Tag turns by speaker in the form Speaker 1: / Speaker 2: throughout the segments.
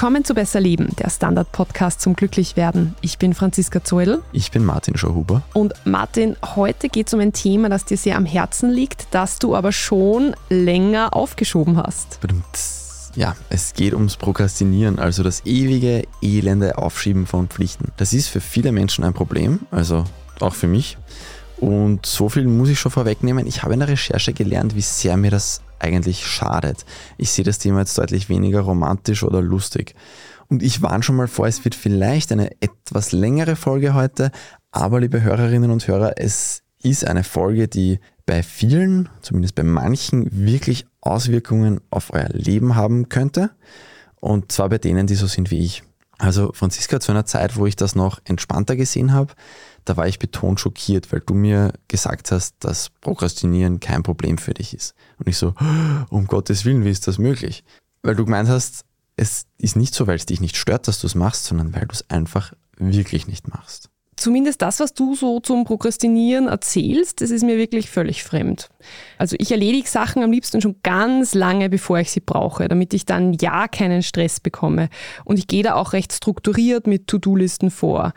Speaker 1: Willkommen zu Besser Leben, der Standard-Podcast zum Glücklichwerden. Ich bin Franziska Zoedl.
Speaker 2: Ich bin Martin Schauhuber.
Speaker 1: Und Martin, heute geht es um ein Thema, das dir sehr am Herzen liegt, das du aber schon länger aufgeschoben hast.
Speaker 2: Ja, es geht ums Prokrastinieren, also das ewige, elende Aufschieben von Pflichten. Das ist für viele Menschen ein Problem, also auch für mich. Und so viel muss ich schon vorwegnehmen. Ich habe in der Recherche gelernt, wie sehr mir das eigentlich schadet. Ich sehe das Thema jetzt deutlich weniger romantisch oder lustig. Und ich warne schon mal vor, es wird vielleicht eine etwas längere Folge heute, aber liebe Hörerinnen und Hörer, es ist eine Folge, die bei vielen, zumindest bei manchen, wirklich Auswirkungen auf euer Leben haben könnte. Und zwar bei denen, die so sind wie ich. Also Franziska, zu einer Zeit, wo ich das noch entspannter gesehen habe, da war ich betont schockiert, weil du mir gesagt hast, dass Prokrastinieren kein Problem für dich ist. Und ich so, um Gottes Willen, wie ist das möglich? Weil du gemeint hast, es ist nicht so, weil es dich nicht stört, dass du es machst, sondern weil du es einfach wirklich nicht machst.
Speaker 1: Zumindest das, was du so zum Prokrastinieren erzählst, das ist mir wirklich völlig fremd. Also ich erledige Sachen am liebsten schon ganz lange, bevor ich sie brauche, damit ich dann ja keinen Stress bekomme. Und ich gehe da auch recht strukturiert mit To-Do-Listen vor.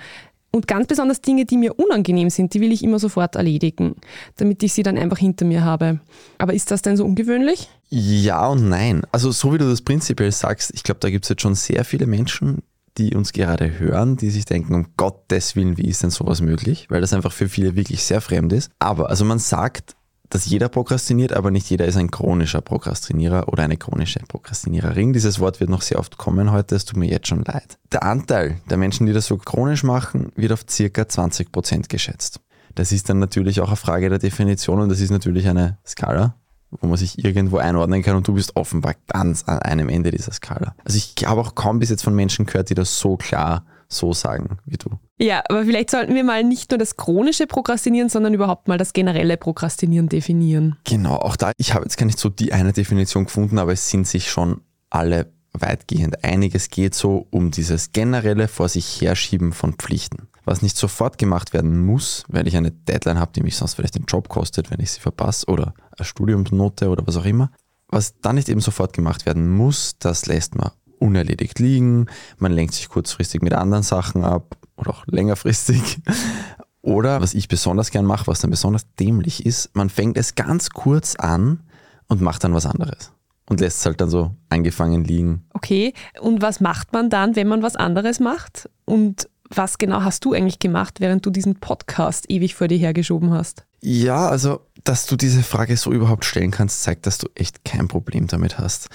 Speaker 1: Und ganz besonders Dinge, die mir unangenehm sind, die will ich immer sofort erledigen, damit ich sie dann einfach hinter mir habe. Aber ist das denn so ungewöhnlich?
Speaker 2: Ja und nein. Also so wie du das prinzipiell sagst, ich glaube, da gibt es jetzt schon sehr viele Menschen, die uns gerade hören, die sich denken, um Gottes Willen, wie ist denn sowas möglich? Weil das einfach für viele wirklich sehr fremd ist. Aber also man sagt, dass jeder prokrastiniert, aber nicht jeder ist ein chronischer Prokrastinierer oder eine chronische Prokrastiniererin. Dieses Wort wird noch sehr oft kommen heute, es tut mir jetzt schon leid. Der Anteil der Menschen, die das so chronisch machen, wird auf circa 20 Prozent geschätzt. Das ist dann natürlich auch eine Frage der Definition und das ist natürlich eine Skala, wo man sich irgendwo einordnen kann und du bist offenbar ganz an einem Ende dieser Skala. Also ich habe auch kaum bis jetzt von Menschen gehört, die das so klar so sagen wie du.
Speaker 1: Ja, aber vielleicht sollten wir mal nicht nur das chronische Prokrastinieren, sondern überhaupt mal das generelle Prokrastinieren definieren.
Speaker 2: Genau, auch da, ich habe jetzt gar nicht so die eine Definition gefunden, aber es sind sich schon alle weitgehend einig. Es geht so um dieses generelle vor sich herschieben von Pflichten. Was nicht sofort gemacht werden muss, weil ich eine Deadline habe, die mich sonst vielleicht den Job kostet, wenn ich sie verpasse oder eine Studiumsnote oder was auch immer. Was dann nicht eben sofort gemacht werden muss, das lässt man unerledigt liegen, man lenkt sich kurzfristig mit anderen Sachen ab oder auch längerfristig. Oder was ich besonders gern mache, was dann besonders dämlich ist, man fängt es ganz kurz an und macht dann was anderes. Und lässt es halt dann so eingefangen liegen.
Speaker 1: Okay, und was macht man dann, wenn man was anderes macht? Und was genau hast du eigentlich gemacht, während du diesen Podcast ewig vor dir hergeschoben hast?
Speaker 2: Ja, also, dass du diese Frage so überhaupt stellen kannst, zeigt, dass du echt kein Problem damit hast.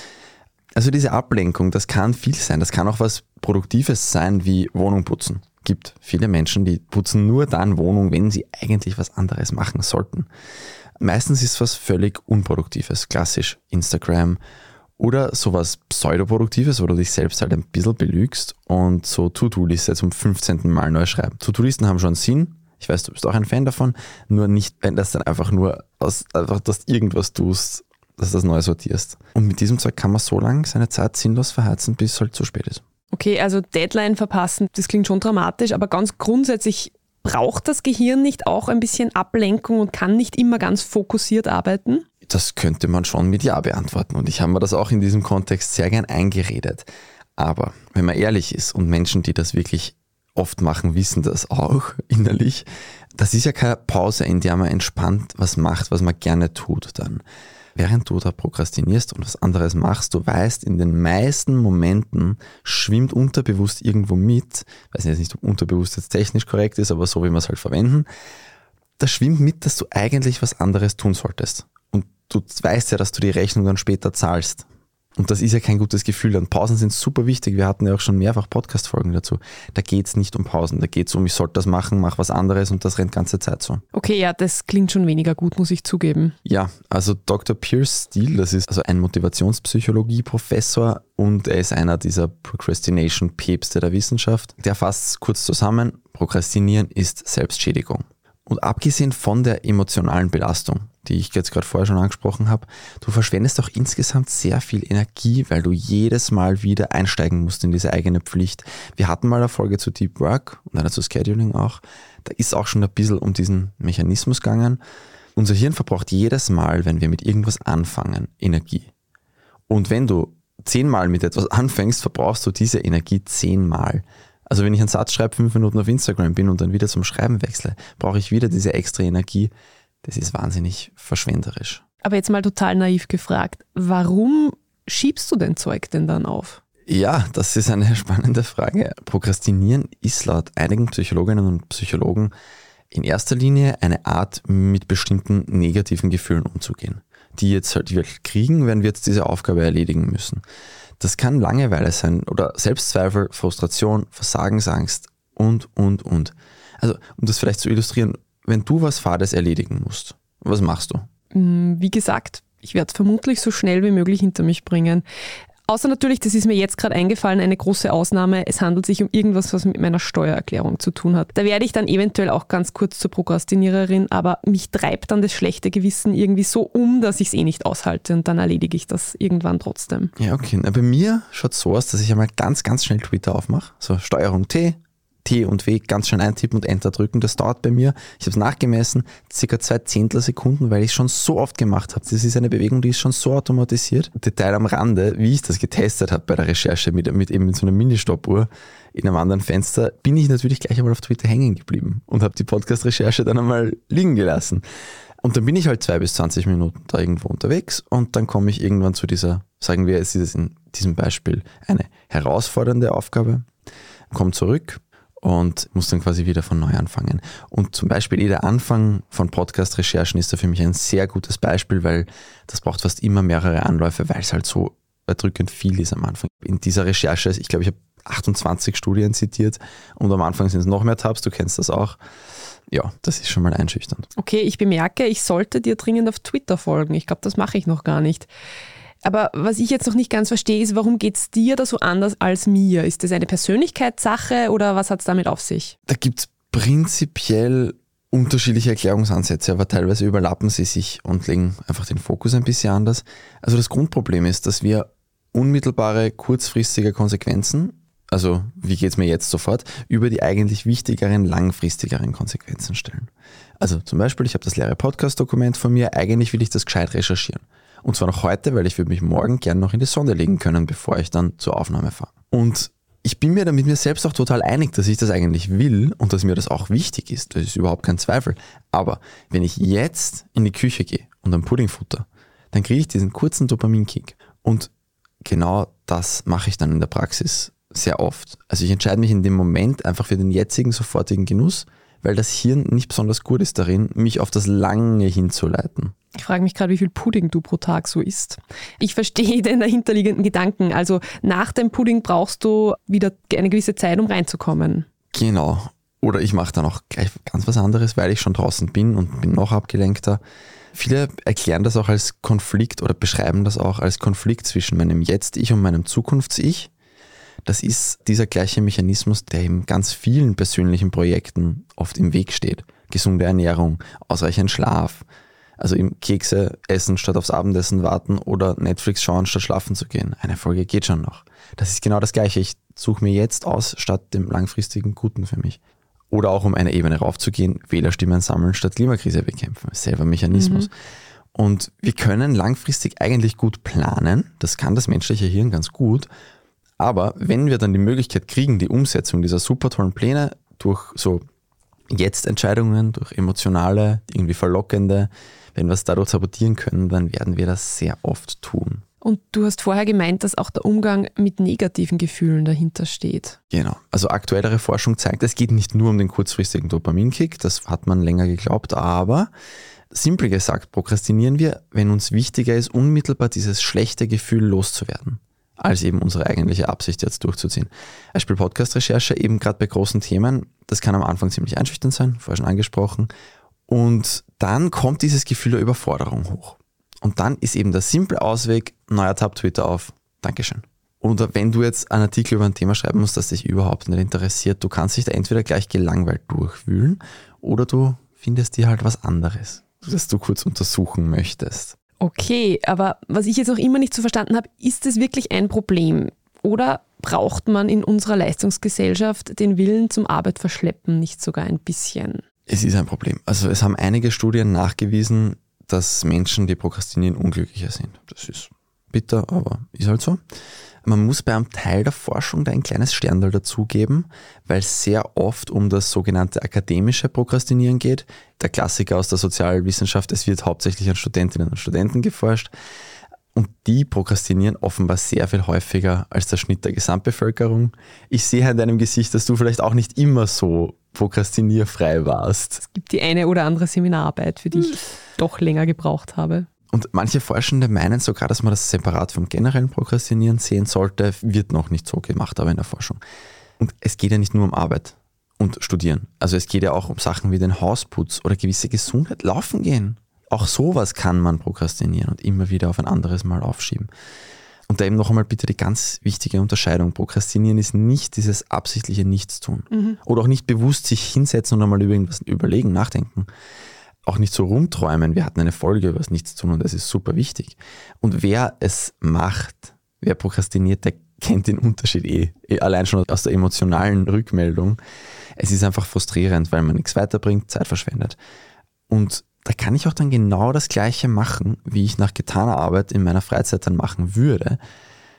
Speaker 2: Also diese Ablenkung, das kann viel sein. Das kann auch was Produktives sein wie Wohnung putzen. Gibt viele Menschen, die putzen nur dann Wohnung, wenn sie eigentlich was anderes machen sollten. Meistens ist was völlig Unproduktives, klassisch Instagram oder sowas Pseudoproduktives, wo du dich selbst halt ein bisschen belügst und so To-Do-Liste zum 15. Mal neu schreiben. To-Do-Listen haben schon Sinn. Ich weiß, du bist auch ein Fan davon, nur nicht, wenn das dann einfach nur aus, einfach, dass du irgendwas tust, dass du das neu sortierst. Und mit diesem Zeug kann man so lange seine Zeit sinnlos verheizen, bis es halt zu spät ist.
Speaker 1: Okay, also Deadline verpassen, das klingt schon dramatisch, aber ganz grundsätzlich braucht das Gehirn nicht auch ein bisschen Ablenkung und kann nicht immer ganz fokussiert arbeiten?
Speaker 2: Das könnte man schon mit Ja beantworten und ich habe mir das auch in diesem Kontext sehr gern eingeredet. Aber wenn man ehrlich ist und Menschen, die das wirklich oft machen, wissen das auch innerlich, das ist ja keine Pause, in der man entspannt was macht, was man gerne tut dann während du da prokrastinierst und was anderes machst, du weißt, in den meisten Momenten schwimmt unterbewusst irgendwo mit, weiß jetzt nicht, ob unterbewusst jetzt technisch korrekt ist, aber so wie wir es halt verwenden, da schwimmt mit, dass du eigentlich was anderes tun solltest. Und du weißt ja, dass du die Rechnung dann später zahlst. Und das ist ja kein gutes Gefühl. Und Pausen sind super wichtig. Wir hatten ja auch schon mehrfach Podcast-Folgen dazu. Da geht es nicht um Pausen. Da geht es um, ich sollte das machen, mach was anderes und das rennt ganze Zeit so.
Speaker 1: Okay, ja, das klingt schon weniger gut, muss ich zugeben.
Speaker 2: Ja, also Dr. Pierce Steele, das ist also ein Motivationspsychologie-Professor und er ist einer dieser Procrastination-Päpste der Wissenschaft. Der fasst es kurz zusammen. Prokrastinieren ist Selbstschädigung. Und abgesehen von der emotionalen Belastung, die ich jetzt gerade vorher schon angesprochen habe, du verschwendest auch insgesamt sehr viel Energie, weil du jedes Mal wieder einsteigen musst in diese eigene Pflicht. Wir hatten mal eine Folge zu Deep Work und einer zu Scheduling auch. Da ist auch schon ein bisschen um diesen Mechanismus gegangen. Unser Hirn verbraucht jedes Mal, wenn wir mit irgendwas anfangen, Energie. Und wenn du zehnmal mit etwas anfängst, verbrauchst du diese Energie zehnmal. Also wenn ich einen Satz schreibe, fünf Minuten auf Instagram bin und dann wieder zum Schreiben wechsle, brauche ich wieder diese extra Energie. Das ist wahnsinnig verschwenderisch.
Speaker 1: Aber jetzt mal total naiv gefragt, warum schiebst du dein Zeug denn dann auf?
Speaker 2: Ja, das ist eine spannende Frage. Prokrastinieren ist laut einigen Psychologinnen und Psychologen in erster Linie eine Art, mit bestimmten negativen Gefühlen umzugehen. Die jetzt halt wir kriegen, wenn wir jetzt diese Aufgabe erledigen müssen. Das kann Langeweile sein oder Selbstzweifel, Frustration, Versagensangst und, und, und. Also, um das vielleicht zu illustrieren, wenn du was Fades erledigen musst, was machst du?
Speaker 1: Mm, wie gesagt, ich werde es vermutlich so schnell wie möglich hinter mich bringen. Außer natürlich, das ist mir jetzt gerade eingefallen, eine große Ausnahme. Es handelt sich um irgendwas, was mit meiner Steuererklärung zu tun hat. Da werde ich dann eventuell auch ganz kurz zur Prokrastiniererin, aber mich treibt dann das schlechte Gewissen irgendwie so um, dass ich es eh nicht aushalte und dann erledige ich das irgendwann trotzdem.
Speaker 2: Ja, okay. Na, bei mir schaut es so aus, dass ich einmal ganz, ganz schnell Twitter aufmache. So Steuerung T, T und W ganz schnell eintippen und Enter drücken. Das dauert bei mir, ich habe es nachgemessen, circa zwei Zehntel Sekunden, weil ich es schon so oft gemacht habe. Das ist eine Bewegung, die ist schon so automatisiert. Detail am Rande, wie ich das getestet habe bei der Recherche mit, mit eben so einer Mini-Stoppuhr in einem anderen Fenster, bin ich natürlich gleich einmal auf Twitter hängen geblieben und habe die Podcast-Recherche dann einmal liegen gelassen. Und dann bin ich halt zwei bis 20 Minuten da irgendwo unterwegs und dann komme ich irgendwann zu dieser, sagen wir, es ist in diesem Beispiel eine herausfordernde Aufgabe, komme zurück, und muss dann quasi wieder von neu anfangen. Und zum Beispiel jeder Anfang von Podcast-Recherchen ist da für mich ein sehr gutes Beispiel, weil das braucht fast immer mehrere Anläufe, weil es halt so erdrückend viel ist am Anfang. In dieser Recherche, ich glaube, ich habe 28 Studien zitiert und am Anfang sind es noch mehr Tabs, du kennst das auch. Ja, das ist schon mal einschüchternd.
Speaker 1: Okay, ich bemerke, ich sollte dir dringend auf Twitter folgen. Ich glaube, das mache ich noch gar nicht. Aber was ich jetzt noch nicht ganz verstehe, ist, warum geht es dir da so anders als mir? Ist das eine Persönlichkeitssache oder was hat es damit auf sich?
Speaker 2: Da gibt es prinzipiell unterschiedliche Erklärungsansätze, aber teilweise überlappen sie sich und legen einfach den Fokus ein bisschen anders. Also das Grundproblem ist, dass wir unmittelbare, kurzfristige Konsequenzen, also wie geht es mir jetzt sofort, über die eigentlich wichtigeren, langfristigeren Konsequenzen stellen. Also zum Beispiel, ich habe das leere Podcast-Dokument von mir, eigentlich will ich das gescheit recherchieren. Und zwar noch heute, weil ich würde mich morgen gern noch in die Sonne legen können, bevor ich dann zur Aufnahme fahre. Und ich bin mir da mit mir selbst auch total einig, dass ich das eigentlich will und dass mir das auch wichtig ist. Das ist überhaupt kein Zweifel. Aber wenn ich jetzt in die Küche gehe und ein Pudding futter, dann kriege ich diesen kurzen Dopaminkick. Und genau das mache ich dann in der Praxis sehr oft. Also ich entscheide mich in dem Moment einfach für den jetzigen sofortigen Genuss, weil das Hirn nicht besonders gut ist darin, mich auf das Lange hinzuleiten.
Speaker 1: Ich frage mich gerade, wie viel Pudding du pro Tag so isst. Ich verstehe den dahinterliegenden Gedanken. Also nach dem Pudding brauchst du wieder eine gewisse Zeit, um reinzukommen.
Speaker 2: Genau. Oder ich mache dann auch gleich ganz was anderes, weil ich schon draußen bin und bin noch abgelenkter. Viele erklären das auch als Konflikt oder beschreiben das auch als Konflikt zwischen meinem Jetzt-Ich und meinem Zukunfts-Ich. Das ist dieser gleiche Mechanismus, der in ganz vielen persönlichen Projekten oft im Weg steht. Gesunde Ernährung, ausreichend Schlaf, also im Kekse essen statt aufs Abendessen warten oder Netflix schauen statt schlafen zu gehen. Eine Folge geht schon noch. Das ist genau das Gleiche. Ich suche mir jetzt aus statt dem langfristigen Guten für mich. Oder auch um eine Ebene raufzugehen, Wählerstimmen sammeln statt Klimakrise bekämpfen. Selber Mechanismus. Mhm. Und wir können langfristig eigentlich gut planen. Das kann das menschliche Hirn ganz gut. Aber wenn wir dann die Möglichkeit kriegen, die Umsetzung dieser super tollen Pläne durch so Jetzt-Entscheidungen, durch emotionale, irgendwie verlockende, wenn wir es dadurch sabotieren können, dann werden wir das sehr oft tun.
Speaker 1: Und du hast vorher gemeint, dass auch der Umgang mit negativen Gefühlen dahinter steht.
Speaker 2: Genau. Also aktuellere Forschung zeigt, es geht nicht nur um den kurzfristigen Dopaminkick, das hat man länger geglaubt, aber simpel gesagt, prokrastinieren wir, wenn uns wichtiger ist, unmittelbar dieses schlechte Gefühl loszuwerden, als eben unsere eigentliche Absicht jetzt durchzuziehen. Beispiel Podcast-Recherche, eben gerade bei großen Themen, das kann am Anfang ziemlich einschüchternd sein, vorher schon angesprochen. Und dann kommt dieses Gefühl der Überforderung hoch. Und dann ist eben der simple Ausweg, neuer Tab Twitter auf. Dankeschön. Oder wenn du jetzt einen Artikel über ein Thema schreiben musst, das dich überhaupt nicht interessiert, du kannst dich da entweder gleich gelangweilt durchwühlen oder du findest dir halt was anderes, das du kurz untersuchen möchtest.
Speaker 1: Okay, aber was ich jetzt noch immer nicht so verstanden habe, ist es wirklich ein Problem? Oder braucht man in unserer Leistungsgesellschaft den Willen zum Arbeit verschleppen nicht sogar ein bisschen?
Speaker 2: Es ist ein Problem. Also es haben einige Studien nachgewiesen, dass Menschen, die prokrastinieren, unglücklicher sind. Das ist bitter, aber ist halt so. Man muss bei einem Teil der Forschung da ein kleines Sterndal dazugeben, weil es sehr oft um das sogenannte akademische Prokrastinieren geht. Der Klassiker aus der Sozialwissenschaft, es wird hauptsächlich an Studentinnen und Studenten geforscht. Und die prokrastinieren offenbar sehr viel häufiger als der Schnitt der Gesamtbevölkerung. Ich sehe in deinem Gesicht, dass du vielleicht auch nicht immer so prokrastinierfrei warst.
Speaker 1: Es gibt die eine oder andere Seminararbeit, für die ich doch länger gebraucht habe.
Speaker 2: Und manche Forschende meinen sogar, dass man das separat vom generellen Prokrastinieren sehen sollte, wird noch nicht so gemacht, aber in der Forschung. Und es geht ja nicht nur um Arbeit und Studieren. Also es geht ja auch um Sachen wie den Hausputz oder gewisse Gesundheit, laufen gehen. Auch sowas kann man prokrastinieren und immer wieder auf ein anderes Mal aufschieben. Und da eben noch einmal bitte die ganz wichtige Unterscheidung. Prokrastinieren ist nicht dieses absichtliche Nichtstun. Mhm. Oder auch nicht bewusst sich hinsetzen und einmal über irgendwas überlegen, nachdenken auch nicht so rumträumen. Wir hatten eine Folge über das Nichtstun und das ist super wichtig. Und wer es macht, wer prokrastiniert, der kennt den Unterschied eh. eh. Allein schon aus der emotionalen Rückmeldung. Es ist einfach frustrierend, weil man nichts weiterbringt, Zeit verschwendet. Und da kann ich auch dann genau das Gleiche machen, wie ich nach getaner Arbeit in meiner Freizeit dann machen würde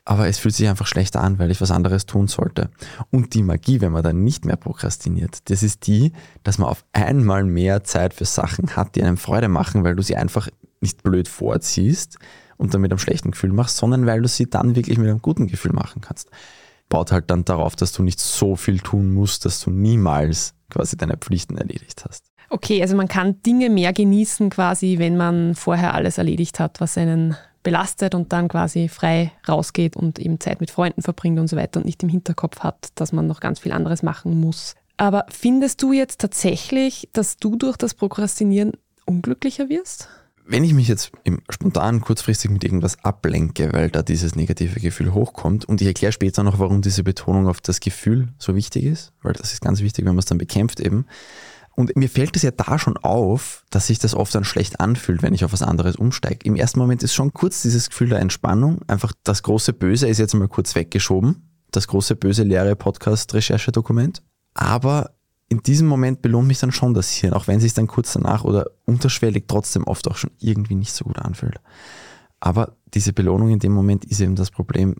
Speaker 2: aber es fühlt sich einfach schlechter an, weil ich was anderes tun sollte. Und die Magie, wenn man dann nicht mehr prokrastiniert, das ist die, dass man auf einmal mehr Zeit für Sachen hat, die einem Freude machen, weil du sie einfach nicht blöd vorziehst und dann mit einem schlechten Gefühl machst, sondern weil du sie dann wirklich mit einem guten Gefühl machen kannst. Baut halt dann darauf, dass du nicht so viel tun musst, dass du niemals quasi deine Pflichten erledigt hast.
Speaker 1: Okay, also man kann Dinge mehr genießen quasi, wenn man vorher alles erledigt hat, was einen belastet und dann quasi frei rausgeht und eben Zeit mit Freunden verbringt und so weiter und nicht im Hinterkopf hat, dass man noch ganz viel anderes machen muss. Aber findest du jetzt tatsächlich, dass du durch das Prokrastinieren unglücklicher wirst?
Speaker 2: Wenn ich mich jetzt im spontan kurzfristig mit irgendwas ablenke, weil da dieses negative Gefühl hochkommt und ich erkläre später noch, warum diese Betonung auf das Gefühl so wichtig ist, weil das ist ganz wichtig, wenn man es dann bekämpft eben, und mir fällt es ja da schon auf, dass sich das oft dann schlecht anfühlt, wenn ich auf was anderes umsteige. Im ersten Moment ist schon kurz dieses Gefühl der Entspannung. Einfach das große Böse ist jetzt mal kurz weggeschoben. Das große böse leere Podcast-Recherchedokument. Aber in diesem Moment belohnt mich dann schon das Hirn, auch wenn es sich dann kurz danach oder unterschwellig trotzdem oft auch schon irgendwie nicht so gut anfühlt. Aber diese Belohnung in dem Moment ist eben das Problem,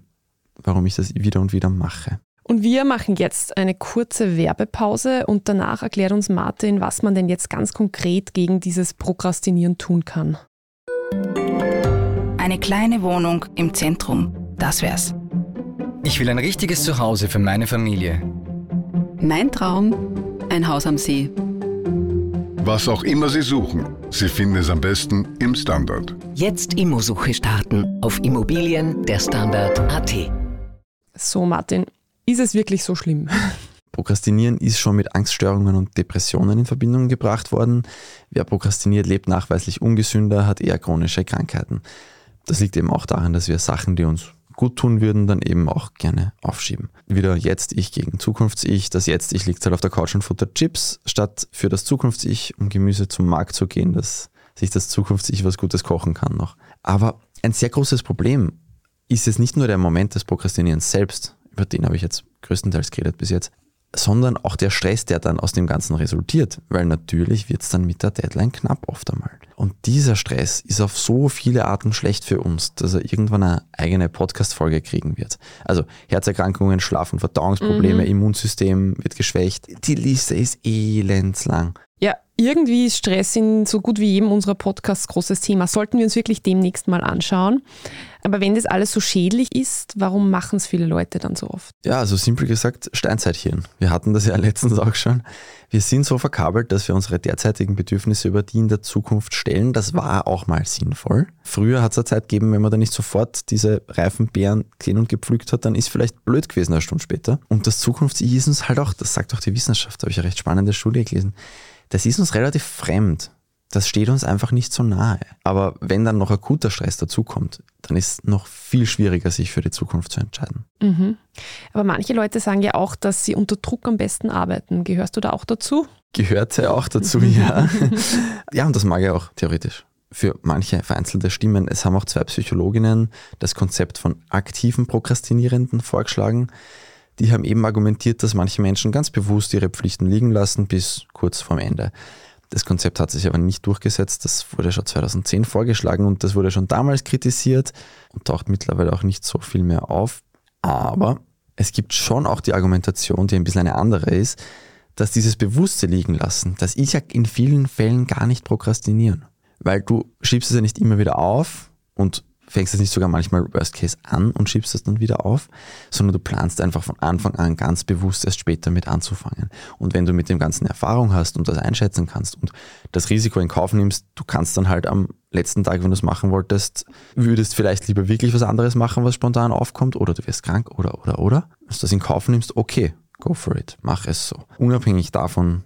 Speaker 2: warum ich das wieder und wieder mache.
Speaker 1: Und wir machen jetzt eine kurze Werbepause und danach erklärt uns Martin, was man denn jetzt ganz konkret gegen dieses Prokrastinieren tun kann.
Speaker 3: Eine kleine Wohnung im Zentrum, das wär's.
Speaker 4: Ich will ein richtiges Zuhause für meine Familie.
Speaker 5: Mein Traum, ein Haus am See.
Speaker 6: Was auch immer Sie suchen, Sie finden es am besten im Standard.
Speaker 7: Jetzt Immosuche starten auf Immobilien der Standard.at.
Speaker 1: So, Martin, ist es wirklich so schlimm?
Speaker 2: Prokrastinieren ist schon mit Angststörungen und Depressionen in Verbindung gebracht worden. Wer prokrastiniert, lebt nachweislich ungesünder, hat eher chronische Krankheiten. Das liegt eben auch daran, dass wir Sachen, die uns gut tun würden, dann eben auch gerne aufschieben. Wieder Jetzt-Ich gegen Zukunfts-Ich. Das Jetzt-Ich liegt halt auf der Couch und futtert Chips, statt für das Zukunfts-Ich, um Gemüse zum Markt zu gehen, dass sich das Zukunfts-Ich was Gutes kochen kann noch. Aber ein sehr großes Problem ist es nicht nur der Moment des Prokrastinierens selbst, über den habe ich jetzt größtenteils geredet bis jetzt, sondern auch der Stress, der dann aus dem Ganzen resultiert, weil natürlich wird es dann mit der Deadline knapp oft einmal. Und dieser Stress ist auf so viele Arten schlecht für uns, dass er irgendwann eine eigene Podcast-Folge kriegen wird. Also Herzerkrankungen, Schlaf- und Verdauungsprobleme, mhm. Immunsystem wird geschwächt. Die Liste ist elendslang.
Speaker 1: Ja, irgendwie ist Stress in so gut wie jedem unserer Podcasts großes Thema. Sollten wir uns wirklich demnächst mal anschauen. Aber wenn das alles so schädlich ist, warum machen es viele Leute dann so oft?
Speaker 2: Ja, also simpel gesagt, Steinzeithirn. Wir hatten das ja letztens auch schon. Wir sind so verkabelt, dass wir unsere derzeitigen Bedürfnisse über die in der Zukunft stellen. Das war auch mal sinnvoll. Früher hat es eine Zeit gegeben, wenn man da nicht sofort diese reifen Beeren gesehen und gepflückt hat, dann ist vielleicht blöd gewesen eine Stunde später. Und das Zukunfts-I ist uns halt auch, das sagt auch die Wissenschaft, da habe ich eine recht spannende Studie gelesen das ist uns relativ fremd. Das steht uns einfach nicht so nahe. Aber wenn dann noch akuter Stress dazukommt, dann ist es noch viel schwieriger, sich für die Zukunft zu entscheiden.
Speaker 1: Mhm. Aber manche Leute sagen ja auch, dass sie unter Druck am besten arbeiten. Gehörst du da auch dazu?
Speaker 2: Gehörte auch dazu, ja. ja, und das mag ich auch theoretisch. Für manche vereinzelte Stimmen. Es haben auch zwei Psychologinnen das Konzept von aktiven Prokrastinierenden vorgeschlagen die haben eben argumentiert, dass manche Menschen ganz bewusst ihre Pflichten liegen lassen bis kurz vorm Ende. Das Konzept hat sich aber nicht durchgesetzt. Das wurde schon 2010 vorgeschlagen und das wurde schon damals kritisiert und taucht mittlerweile auch nicht so viel mehr auf. Aber es gibt schon auch die Argumentation, die ein bisschen eine andere ist, dass dieses bewusste liegen lassen, das ist ja in vielen Fällen gar nicht prokrastinieren. Weil du schiebst es ja nicht immer wieder auf und fängst es nicht sogar manchmal Worst Case an und schiebst es dann wieder auf, sondern du planst einfach von Anfang an ganz bewusst erst später mit anzufangen. Und wenn du mit dem Ganzen Erfahrung hast und das einschätzen kannst und das Risiko in Kauf nimmst, du kannst dann halt am letzten Tag, wenn du es machen wolltest, würdest vielleicht lieber wirklich was anderes machen, was spontan aufkommt, oder du wirst krank oder oder oder. Wenn du das in Kauf nimmst, okay, go for it, mach es so. Unabhängig davon,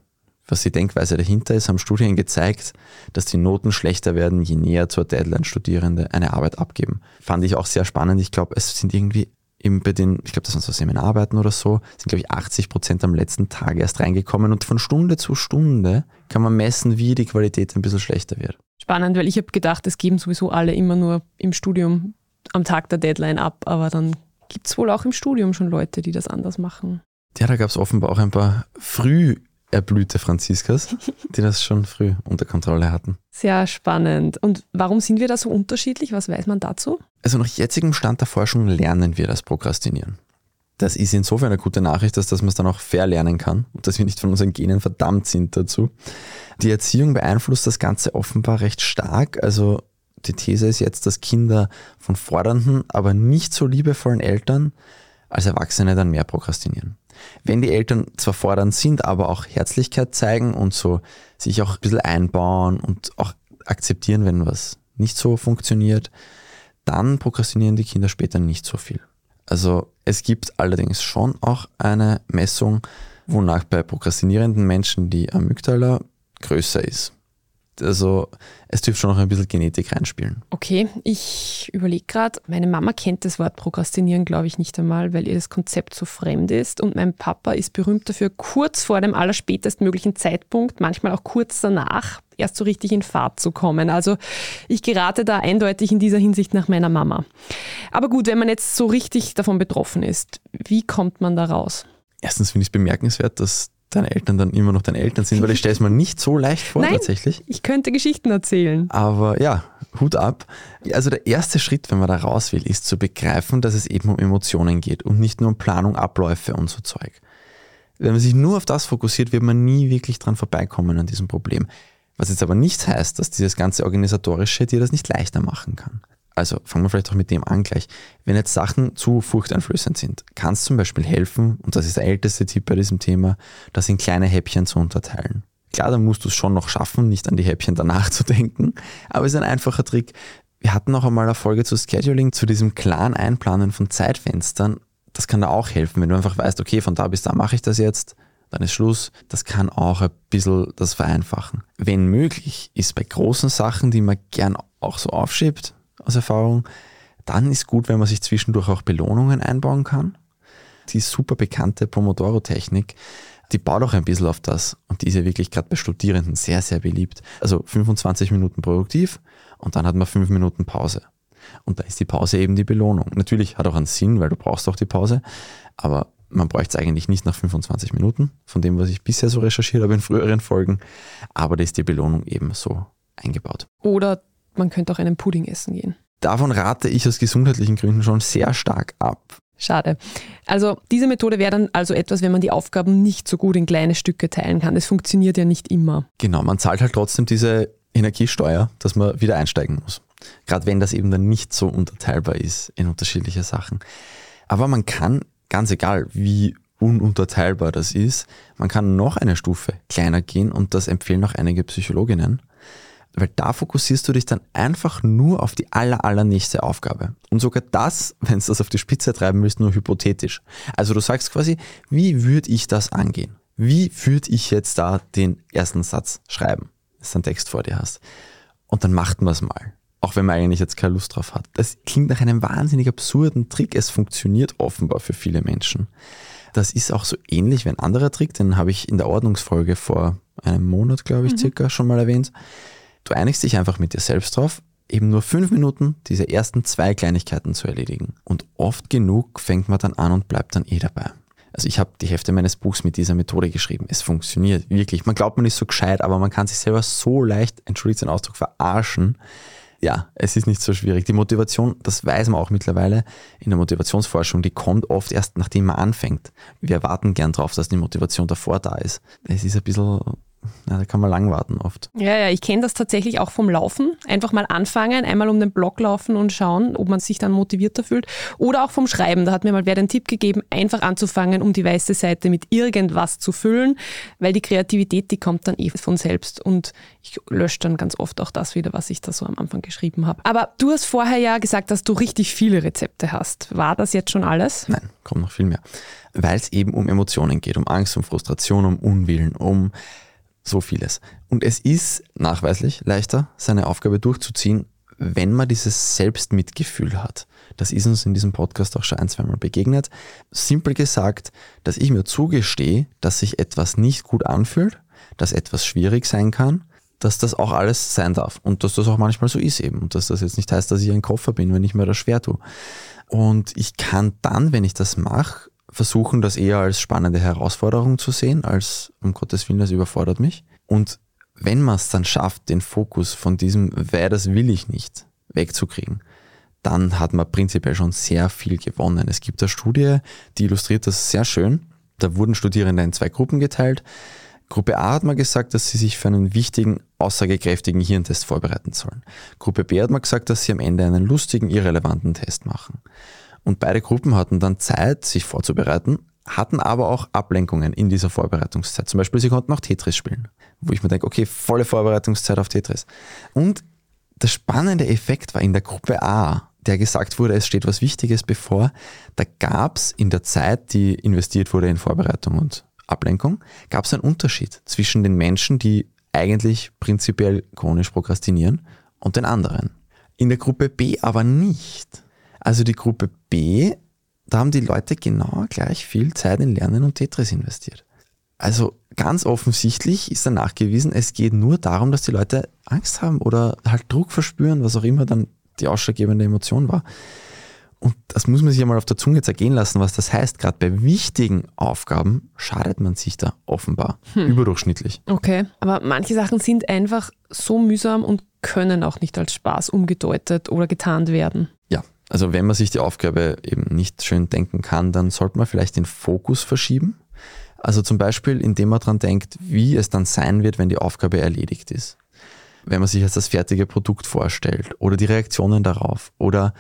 Speaker 2: was die Denkweise dahinter ist, haben Studien gezeigt, dass die Noten schlechter werden, je näher zur Deadline Studierende eine Arbeit abgeben. Fand ich auch sehr spannend. Ich glaube, es sind irgendwie eben bei den, ich glaube, das waren so Seminararbeiten oder so, sind, glaube ich, 80 Prozent am letzten Tag erst reingekommen und von Stunde zu Stunde kann man messen, wie die Qualität ein bisschen schlechter wird.
Speaker 1: Spannend, weil ich habe gedacht, es geben sowieso alle immer nur im Studium am Tag der Deadline ab, aber dann gibt es wohl auch im Studium schon Leute, die das anders machen.
Speaker 2: Ja, da gab es offenbar auch ein paar früh erblühte Franziskas, die das schon früh unter Kontrolle hatten.
Speaker 1: Sehr spannend. Und warum sind wir da so unterschiedlich? Was weiß man dazu?
Speaker 2: Also nach jetzigem Stand der Forschung lernen wir das Prokrastinieren. Das ist insofern eine gute Nachricht, dass, dass man es dann auch fair lernen kann und dass wir nicht von unseren Genen verdammt sind dazu. Die Erziehung beeinflusst das Ganze offenbar recht stark. Also die These ist jetzt, dass Kinder von fordernden, aber nicht so liebevollen Eltern als Erwachsene dann mehr prokrastinieren. Wenn die Eltern zwar fordernd sind, aber auch Herzlichkeit zeigen und so sich auch ein bisschen einbauen und auch akzeptieren, wenn was nicht so funktioniert, dann prokrastinieren die Kinder später nicht so viel. Also es gibt allerdings schon auch eine Messung, wonach bei prokrastinierenden Menschen die Amygdala größer ist. Also es dürfte schon noch ein bisschen Genetik reinspielen.
Speaker 1: Okay, ich überlege gerade, meine Mama kennt das Wort Prokrastinieren, glaube ich, nicht einmal, weil ihr das Konzept so fremd ist. Und mein Papa ist berühmt dafür, kurz vor dem allerspätestmöglichen Zeitpunkt, manchmal auch kurz danach, erst so richtig in Fahrt zu kommen. Also ich gerate da eindeutig in dieser Hinsicht nach meiner Mama. Aber gut, wenn man jetzt so richtig davon betroffen ist, wie kommt man da raus?
Speaker 2: Erstens finde ich es bemerkenswert, dass deine Eltern dann immer noch deine Eltern sind, weil ich stelle es mir nicht so leicht vor
Speaker 1: Nein,
Speaker 2: tatsächlich.
Speaker 1: Ich könnte Geschichten erzählen.
Speaker 2: Aber ja, Hut ab. Also der erste Schritt, wenn man da raus will, ist zu begreifen, dass es eben um Emotionen geht und nicht nur um Planung, Abläufe und so Zeug. Wenn man sich nur auf das fokussiert, wird man nie wirklich dran vorbeikommen an diesem Problem. Was jetzt aber nicht heißt, dass dieses ganze Organisatorische dir das nicht leichter machen kann. Also fangen wir vielleicht auch mit dem an gleich. Wenn jetzt Sachen zu furchteinflößend sind, kann es zum Beispiel helfen, und das ist der älteste Tipp bei diesem Thema, das in kleine Häppchen zu unterteilen. Klar, dann musst du es schon noch schaffen, nicht an die Häppchen danach zu denken, aber es ist ein einfacher Trick. Wir hatten auch einmal eine Folge zu Scheduling, zu diesem klaren Einplanen von Zeitfenstern. Das kann da auch helfen, wenn du einfach weißt, okay, von da bis da mache ich das jetzt, dann ist Schluss. Das kann auch ein bisschen das vereinfachen. Wenn möglich, ist bei großen Sachen, die man gern auch so aufschiebt, aus Erfahrung. Dann ist gut, wenn man sich zwischendurch auch Belohnungen einbauen kann. Die super bekannte Pomodoro-Technik, die baut auch ein bisschen auf das und die ist ja wirklich gerade bei Studierenden sehr, sehr beliebt. Also 25 Minuten produktiv und dann hat man 5 Minuten Pause. Und da ist die Pause eben die Belohnung. Natürlich hat auch einen Sinn, weil du brauchst auch die Pause, aber man bräuchte es eigentlich nicht nach 25 Minuten, von dem, was ich bisher so recherchiert habe in früheren Folgen, aber da ist die Belohnung eben so eingebaut.
Speaker 1: Oder man könnte auch einen Pudding essen gehen.
Speaker 2: Davon rate ich aus gesundheitlichen Gründen schon sehr stark ab.
Speaker 1: Schade. Also diese Methode wäre dann also etwas, wenn man die Aufgaben nicht so gut in kleine Stücke teilen kann. Das funktioniert ja nicht immer.
Speaker 2: Genau, man zahlt halt trotzdem diese Energiesteuer, dass man wieder einsteigen muss. Gerade wenn das eben dann nicht so unterteilbar ist in unterschiedliche Sachen. Aber man kann, ganz egal wie ununterteilbar das ist, man kann noch eine Stufe kleiner gehen und das empfehlen auch einige Psychologinnen weil da fokussierst du dich dann einfach nur auf die aller, allernächste Aufgabe. Und sogar das, wenn du das auf die Spitze treiben willst, nur hypothetisch. Also du sagst quasi, wie würde ich das angehen? Wie würde ich jetzt da den ersten Satz schreiben, dass du einen Text vor dir hast? Und dann macht man es mal. Auch wenn man eigentlich jetzt keine Lust drauf hat. Das klingt nach einem wahnsinnig absurden Trick. Es funktioniert offenbar für viele Menschen. Das ist auch so ähnlich wie ein anderer Trick, den habe ich in der Ordnungsfolge vor einem Monat, glaube ich, mhm. circa schon mal erwähnt. Du einigst dich einfach mit dir selbst drauf, eben nur fünf Minuten diese ersten zwei Kleinigkeiten zu erledigen. Und oft genug fängt man dann an und bleibt dann eh dabei. Also ich habe die Hälfte meines Buchs mit dieser Methode geschrieben. Es funktioniert wirklich. Man glaubt, man ist so gescheit, aber man kann sich selber so leicht, entschuldigt den Ausdruck, verarschen. Ja, es ist nicht so schwierig. Die Motivation, das weiß man auch mittlerweile in der Motivationsforschung, die kommt oft erst, nachdem man anfängt. Wir warten gern drauf, dass die Motivation davor da ist. Es ist ein bisschen na, da kann man lang warten oft.
Speaker 1: Ja, ja, ich kenne das tatsächlich auch vom Laufen. Einfach mal anfangen, einmal um den Block laufen und schauen, ob man sich dann motivierter fühlt. Oder auch vom Schreiben. Da hat mir mal wer den Tipp gegeben, einfach anzufangen, um die weiße Seite mit irgendwas zu füllen, weil die Kreativität, die kommt dann eh von selbst. Und ich lösche dann ganz oft auch das wieder, was ich da so am Anfang geschrieben habe. Aber du hast vorher ja gesagt, dass du richtig viele Rezepte hast. War das jetzt schon alles?
Speaker 2: Nein, kommt noch viel mehr. Weil es eben um Emotionen geht, um Angst, um Frustration, um Unwillen, um so vieles. Und es ist nachweislich leichter, seine Aufgabe durchzuziehen, wenn man dieses Selbstmitgefühl hat. Das ist uns in diesem Podcast auch schon ein, zweimal begegnet. Simpel gesagt, dass ich mir zugestehe, dass sich etwas nicht gut anfühlt, dass etwas schwierig sein kann, dass das auch alles sein darf und dass das auch manchmal so ist eben und dass das jetzt nicht heißt, dass ich ein Koffer bin, wenn ich mir das schwer tue. Und ich kann dann, wenn ich das mache, versuchen, das eher als spannende Herausforderung zu sehen, als um Gottes Willen, das überfordert mich. Und wenn man es dann schafft, den Fokus von diesem, wer das will ich nicht, wegzukriegen, dann hat man prinzipiell schon sehr viel gewonnen. Es gibt eine Studie, die illustriert das sehr schön. Da wurden Studierende in zwei Gruppen geteilt. Gruppe A hat man gesagt, dass sie sich für einen wichtigen, aussagekräftigen Hirntest vorbereiten sollen. Gruppe B hat man gesagt, dass sie am Ende einen lustigen, irrelevanten Test machen. Und beide Gruppen hatten dann Zeit, sich vorzubereiten, hatten aber auch Ablenkungen in dieser Vorbereitungszeit. Zum Beispiel, sie konnten auch Tetris spielen, wo ich mir denke, okay, volle Vorbereitungszeit auf Tetris. Und der spannende Effekt war in der Gruppe A, der gesagt wurde, es steht was Wichtiges bevor, da gab es in der Zeit, die investiert wurde in Vorbereitung und Ablenkung, gab es einen Unterschied zwischen den Menschen, die eigentlich prinzipiell chronisch prokrastinieren und den anderen. In der Gruppe B aber nicht. Also die Gruppe B, da haben die Leute genau gleich viel Zeit in Lernen und Tetris investiert. Also ganz offensichtlich ist dann nachgewiesen, es geht nur darum, dass die Leute Angst haben oder halt Druck verspüren, was auch immer dann die ausschlaggebende Emotion war. Und das muss man sich einmal auf der Zunge zergehen lassen, was das heißt. Gerade bei wichtigen Aufgaben schadet man sich da offenbar hm. überdurchschnittlich.
Speaker 1: Okay, aber manche Sachen sind einfach so mühsam und können auch nicht als Spaß umgedeutet oder getarnt werden.
Speaker 2: Ja, also wenn man sich die Aufgabe eben nicht schön denken kann, dann sollte man vielleicht den Fokus verschieben. Also zum Beispiel, indem man daran denkt, wie es dann sein wird, wenn die Aufgabe erledigt ist. Wenn man sich jetzt das fertige Produkt vorstellt oder die Reaktionen darauf oder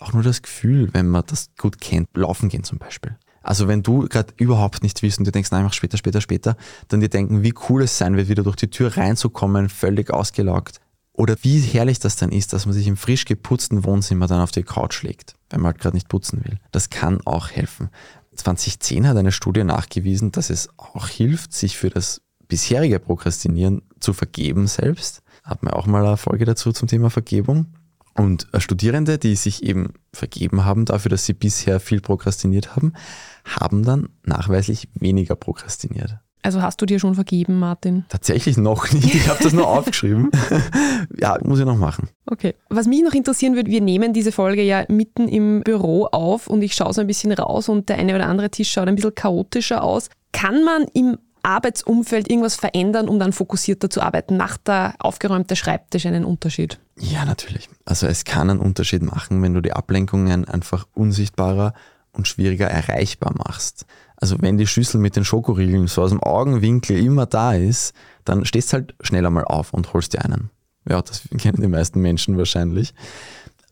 Speaker 2: auch nur das Gefühl, wenn man das gut kennt, laufen gehen zum Beispiel. Also wenn du gerade überhaupt nicht willst und du denkst, nein, mach später, später, später, dann dir denken, wie cool es sein wird, wieder durch die Tür reinzukommen, völlig ausgelaugt, oder wie herrlich das dann ist, dass man sich im frisch geputzten Wohnzimmer dann auf die Couch legt, wenn man halt gerade nicht putzen will. Das kann auch helfen. 2010 hat eine Studie nachgewiesen, dass es auch hilft, sich für das bisherige Prokrastinieren zu vergeben selbst. Hat man auch mal eine Folge dazu zum Thema Vergebung. Und Studierende, die sich eben vergeben haben dafür, dass sie bisher viel prokrastiniert haben, haben dann nachweislich weniger prokrastiniert.
Speaker 1: Also hast du dir schon vergeben, Martin?
Speaker 2: Tatsächlich noch nicht. Ich habe das nur aufgeschrieben. ja, muss ich noch machen.
Speaker 1: Okay. Was mich noch interessieren würde, wir nehmen diese Folge ja mitten im Büro auf und ich schaue so ein bisschen raus und der eine oder andere Tisch schaut ein bisschen chaotischer aus. Kann man im Arbeitsumfeld irgendwas verändern, um dann fokussierter zu arbeiten? Macht der aufgeräumte Schreibtisch einen Unterschied?
Speaker 2: Ja, natürlich. Also es kann einen Unterschied machen, wenn du die Ablenkungen einfach unsichtbarer und schwieriger erreichbar machst. Also wenn die Schüssel mit den Schokoriegeln so aus dem Augenwinkel immer da ist, dann stehst du halt schneller mal auf und holst dir einen. Ja, das kennen die meisten Menschen wahrscheinlich.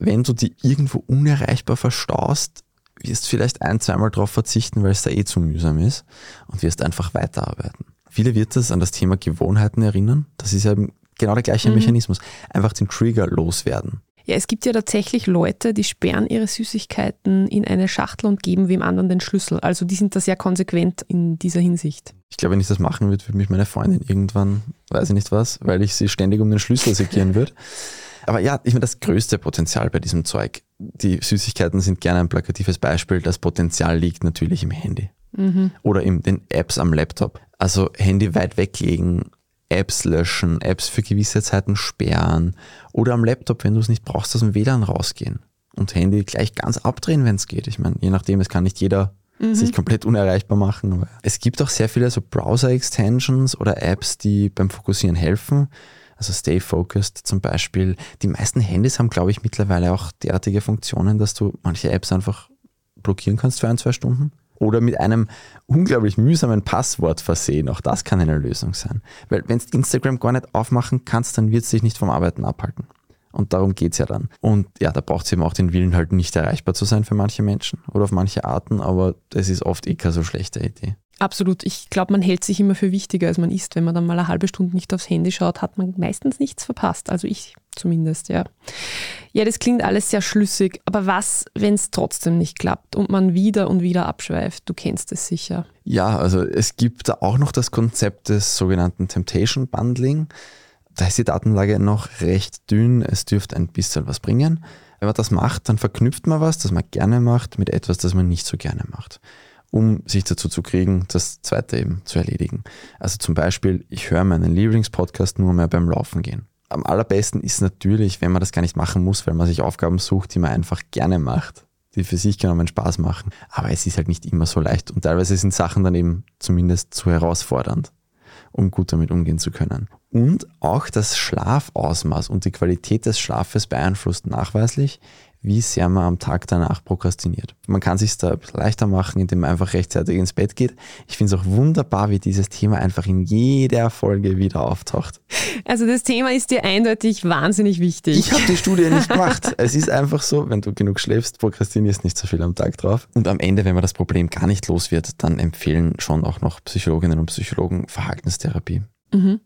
Speaker 2: Wenn du die irgendwo unerreichbar verstaust, wirst du vielleicht ein, zweimal drauf verzichten, weil es da eh zu mühsam ist und wirst einfach weiterarbeiten. Viele wird das an das Thema Gewohnheiten erinnern. Das ist ja genau der gleiche mhm. Mechanismus. Einfach den Trigger loswerden.
Speaker 1: Ja, es gibt ja tatsächlich Leute, die sperren ihre Süßigkeiten in eine Schachtel und geben wem anderen den Schlüssel. Also die sind da sehr konsequent in dieser Hinsicht.
Speaker 2: Ich glaube, wenn ich das machen würde, würde mich meine Freundin irgendwann, weiß ich nicht was, weil ich sie ständig um den Schlüssel segieren würde. Aber ja, ich meine, das größte Potenzial bei diesem Zeug, die Süßigkeiten sind gerne ein plakatives Beispiel. Das Potenzial liegt natürlich im Handy. Mhm. Oder in den Apps am Laptop. Also Handy weit weglegen, Apps löschen, Apps für gewisse Zeiten sperren oder am Laptop, wenn du es nicht brauchst, aus dem WLAN rausgehen und Handy gleich ganz abdrehen, wenn es geht. Ich meine, je nachdem, es kann nicht jeder sich komplett unerreichbar machen. Es gibt auch sehr viele so Browser-Extensions oder Apps, die beim Fokussieren helfen. Also Stay Focused zum Beispiel. Die meisten Handys haben, glaube ich, mittlerweile auch derartige Funktionen, dass du manche Apps einfach blockieren kannst für ein, zwei Stunden. Oder mit einem unglaublich mühsamen Passwort versehen. Auch das kann eine Lösung sein. Weil wenn du Instagram gar nicht aufmachen kannst, dann wird es dich nicht vom Arbeiten abhalten. Und darum geht's ja dann. Und ja, da braucht es eben auch den Willen, halt nicht erreichbar zu sein für manche Menschen oder auf manche Arten, aber das ist oft eh keine so schlechte Idee.
Speaker 1: Absolut. Ich glaube, man hält sich immer für wichtiger, als man ist. Wenn man dann mal eine halbe Stunde nicht aufs Handy schaut, hat man meistens nichts verpasst. Also ich zumindest, ja. Ja, das klingt alles sehr schlüssig. Aber was, wenn es trotzdem nicht klappt und man wieder und wieder abschweift? Du kennst es sicher.
Speaker 2: Ja, also es gibt auch noch das Konzept des sogenannten Temptation Bundling. Da ist die Datenlage noch recht dünn. Es dürfte ein bisschen was bringen. Wenn man das macht, dann verknüpft man was, das man gerne macht, mit etwas, das man nicht so gerne macht um sich dazu zu kriegen, das zweite eben zu erledigen. Also zum Beispiel, ich höre meinen Lieblingspodcast nur mehr beim Laufen gehen. Am allerbesten ist natürlich, wenn man das gar nicht machen muss, weil man sich Aufgaben sucht, die man einfach gerne macht, die für sich genommen Spaß machen. Aber es ist halt nicht immer so leicht und teilweise sind Sachen dann eben zumindest zu herausfordernd, um gut damit umgehen zu können. Und auch das Schlafausmaß und die Qualität des Schlafes beeinflusst nachweislich, wie sehr man am Tag danach prokrastiniert. Man kann sich da leichter machen, indem man einfach rechtzeitig ins Bett geht. Ich finde es auch wunderbar, wie dieses Thema einfach in jeder Folge wieder auftaucht.
Speaker 1: Also das Thema ist dir eindeutig wahnsinnig wichtig.
Speaker 2: Ich habe die Studie nicht gemacht. es ist einfach so, wenn du genug schläfst, prokrastinierst nicht so viel am Tag drauf. Und am Ende, wenn man das Problem gar nicht los wird, dann empfehlen schon auch noch Psychologinnen und Psychologen Verhaltenstherapie.
Speaker 1: Mhm.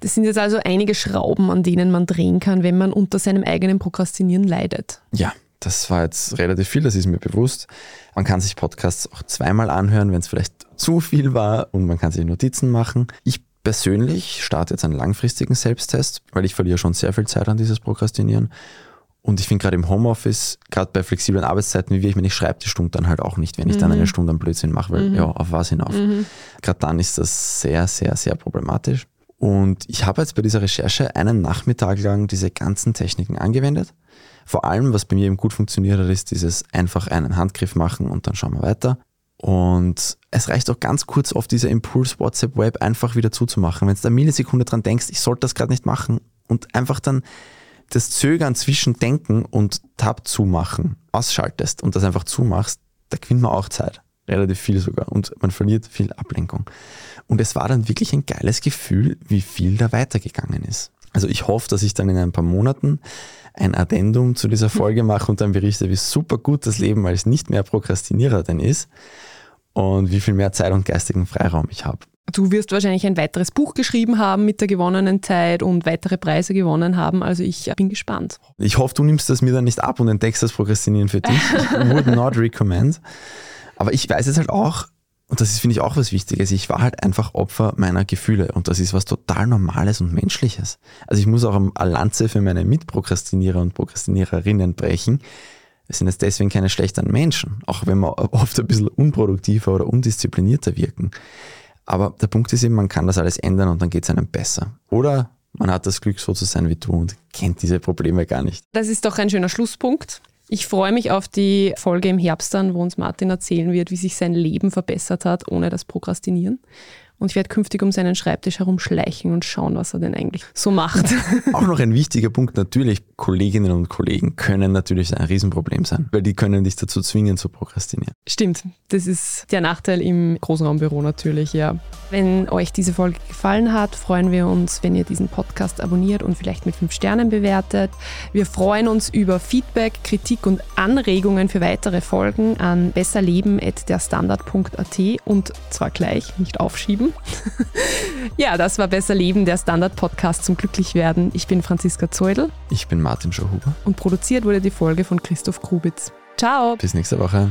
Speaker 1: Das sind jetzt also einige Schrauben, an denen man drehen kann, wenn man unter seinem eigenen Prokrastinieren leidet.
Speaker 2: Ja, das war jetzt relativ viel, das ist mir bewusst. Man kann sich Podcasts auch zweimal anhören, wenn es vielleicht zu viel war und man kann sich Notizen machen. Ich persönlich starte jetzt einen langfristigen Selbsttest, weil ich verliere schon sehr viel Zeit an dieses Prokrastinieren. Und ich finde gerade im Homeoffice, gerade bei flexiblen Arbeitszeiten wie wir, ich meine, ich schreibe die Stunde dann halt auch nicht, wenn ich mhm. dann eine Stunde am Blödsinn mache, weil mhm. ja, auf was hinauf. Mhm. Gerade dann ist das sehr, sehr, sehr problematisch. Und ich habe jetzt bei dieser Recherche einen Nachmittag lang diese ganzen Techniken angewendet. Vor allem, was bei mir eben gut funktioniert hat, ist dieses einfach einen Handgriff machen und dann schauen wir weiter. Und es reicht auch ganz kurz auf dieser Impuls WhatsApp Web einfach wieder zuzumachen. Wenn du da Millisekunde dran denkst, ich sollte das gerade nicht machen und einfach dann das Zögern zwischen Denken und Tab zumachen ausschaltest und das einfach zumachst, da gewinnt man auch Zeit. Relativ viel sogar. Und man verliert viel Ablenkung. Und es war dann wirklich ein geiles Gefühl, wie viel da weitergegangen ist. Also ich hoffe, dass ich dann in ein paar Monaten ein Addendum zu dieser Folge mache und dann berichte, wie super gut das Leben als nicht mehr Prokrastinierer denn ist und wie viel mehr Zeit und geistigen Freiraum ich habe.
Speaker 1: Du wirst wahrscheinlich ein weiteres Buch geschrieben haben mit der gewonnenen Zeit und weitere Preise gewonnen haben. Also ich bin gespannt.
Speaker 2: Ich hoffe, du nimmst das mir dann nicht ab und entdeckst das Prokrastinieren für dich. Would not recommend. Aber ich weiß jetzt halt auch, und das ist, finde ich, auch was Wichtiges. Ich war halt einfach Opfer meiner Gefühle und das ist was total Normales und Menschliches. Also ich muss auch eine Lanze für meine Mitprokrastinierer und Prokrastiniererinnen brechen. Wir sind jetzt deswegen keine schlechteren Menschen, auch wenn wir oft ein bisschen unproduktiver oder undisziplinierter wirken. Aber der Punkt ist eben, man kann das alles ändern und dann geht es einem besser. Oder man hat das Glück, so zu sein wie du und kennt diese Probleme gar nicht.
Speaker 1: Das ist doch ein schöner Schlusspunkt. Ich freue mich auf die Folge im Herbst dann, wo uns Martin erzählen wird, wie sich sein Leben verbessert hat ohne das Prokrastinieren. Und ich werde künftig um seinen Schreibtisch herumschleichen und schauen, was er denn eigentlich so macht.
Speaker 2: Auch noch ein wichtiger Punkt natürlich, Kolleginnen und Kollegen können natürlich ein Riesenproblem sein, weil die können dich dazu zwingen zu prokrastinieren.
Speaker 1: Stimmt, das ist der Nachteil im Großraumbüro natürlich, ja. Wenn euch diese Folge gefallen hat, freuen wir uns, wenn ihr diesen Podcast abonniert und vielleicht mit fünf Sternen bewertet. Wir freuen uns über Feedback, Kritik und Anregungen für weitere Folgen an besserleben.derstandard.at und zwar gleich, nicht aufschieben haben. ja, das war Besser Leben, der Standard-Podcast zum Glücklichwerden. Ich bin Franziska Zeudel.
Speaker 2: Ich bin Martin Schauhuber.
Speaker 1: Und produziert wurde die Folge von Christoph Krubitz. Ciao.
Speaker 2: Bis nächste Woche.